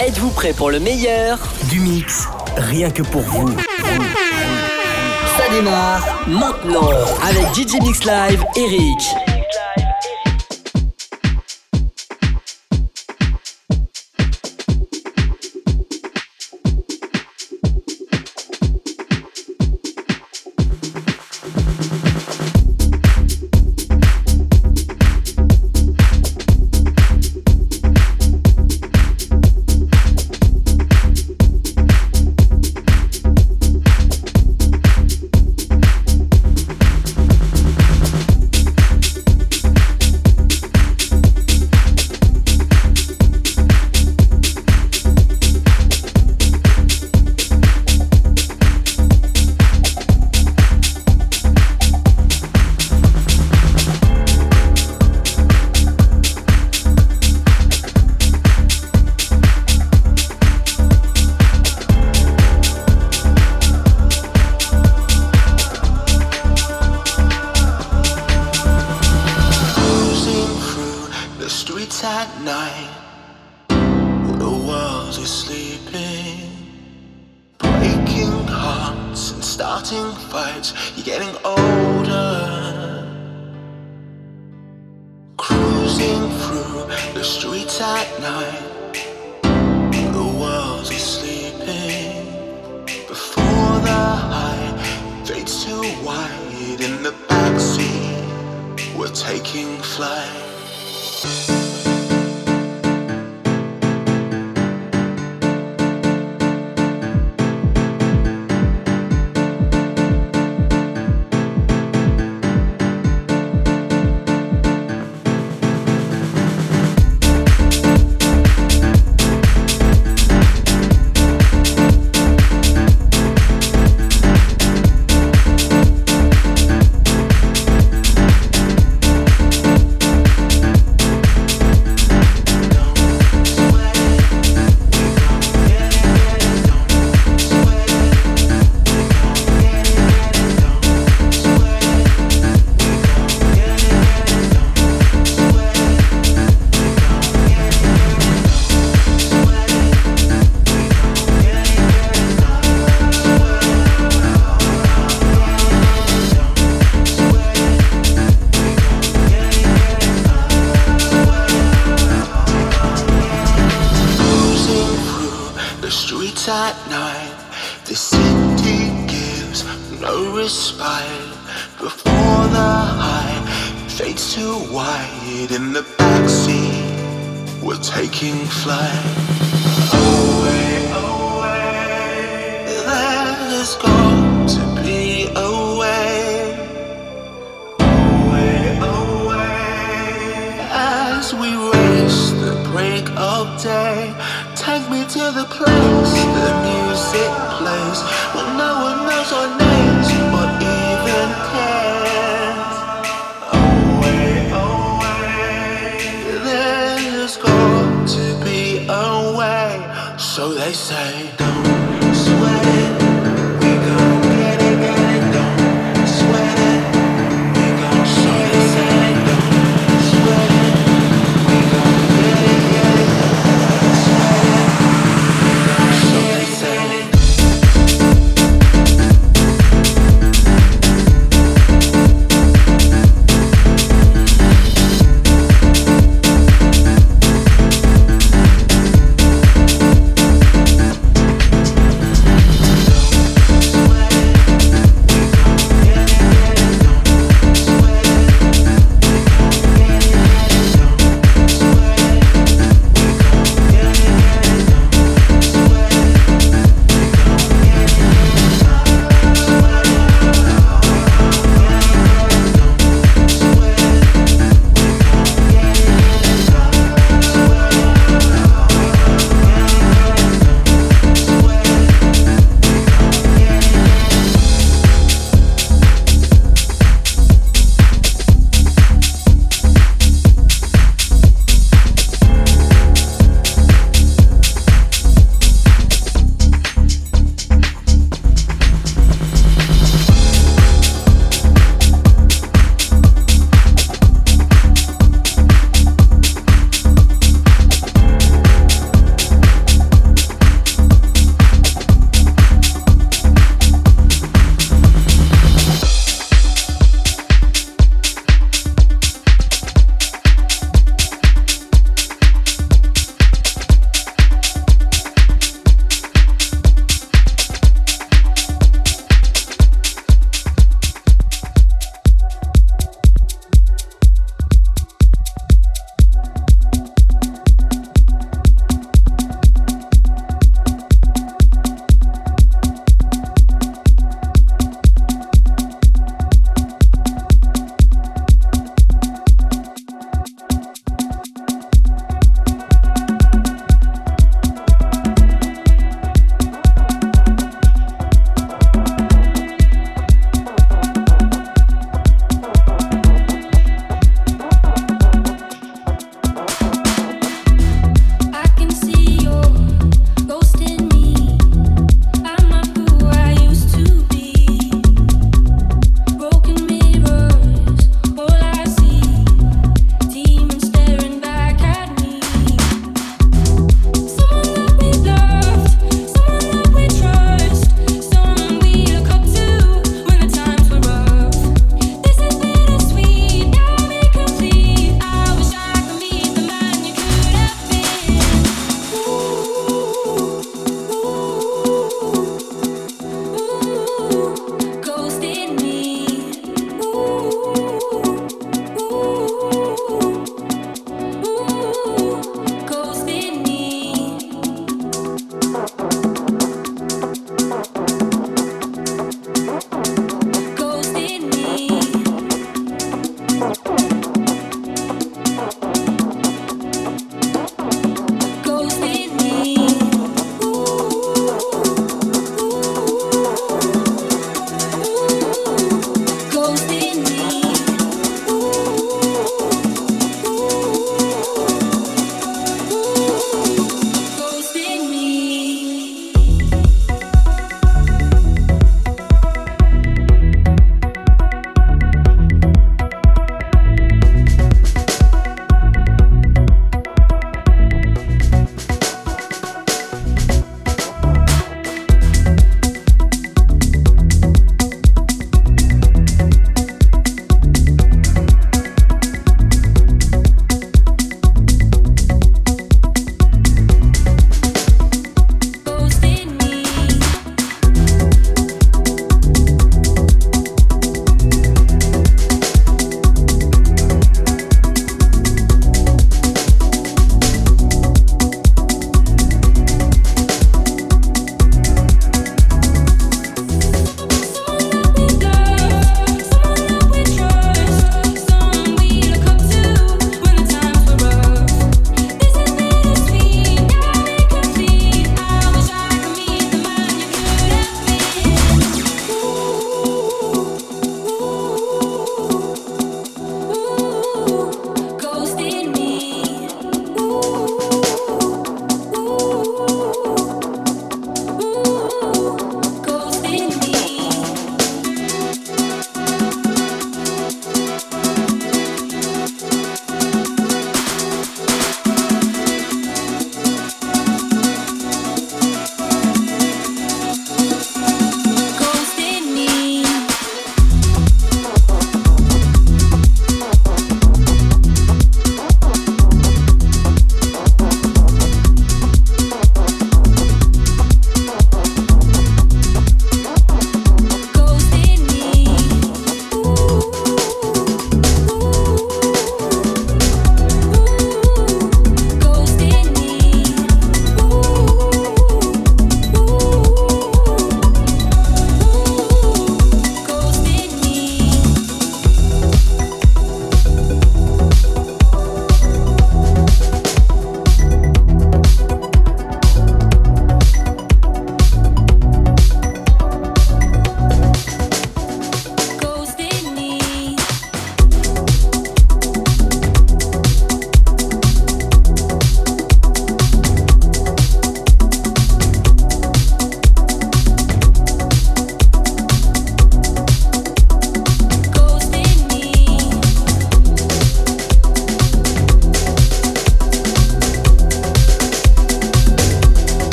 Êtes-vous prêt pour le meilleur Du mix, rien que pour vous. Ça démarre maintenant avec DJ Mix Live, Eric.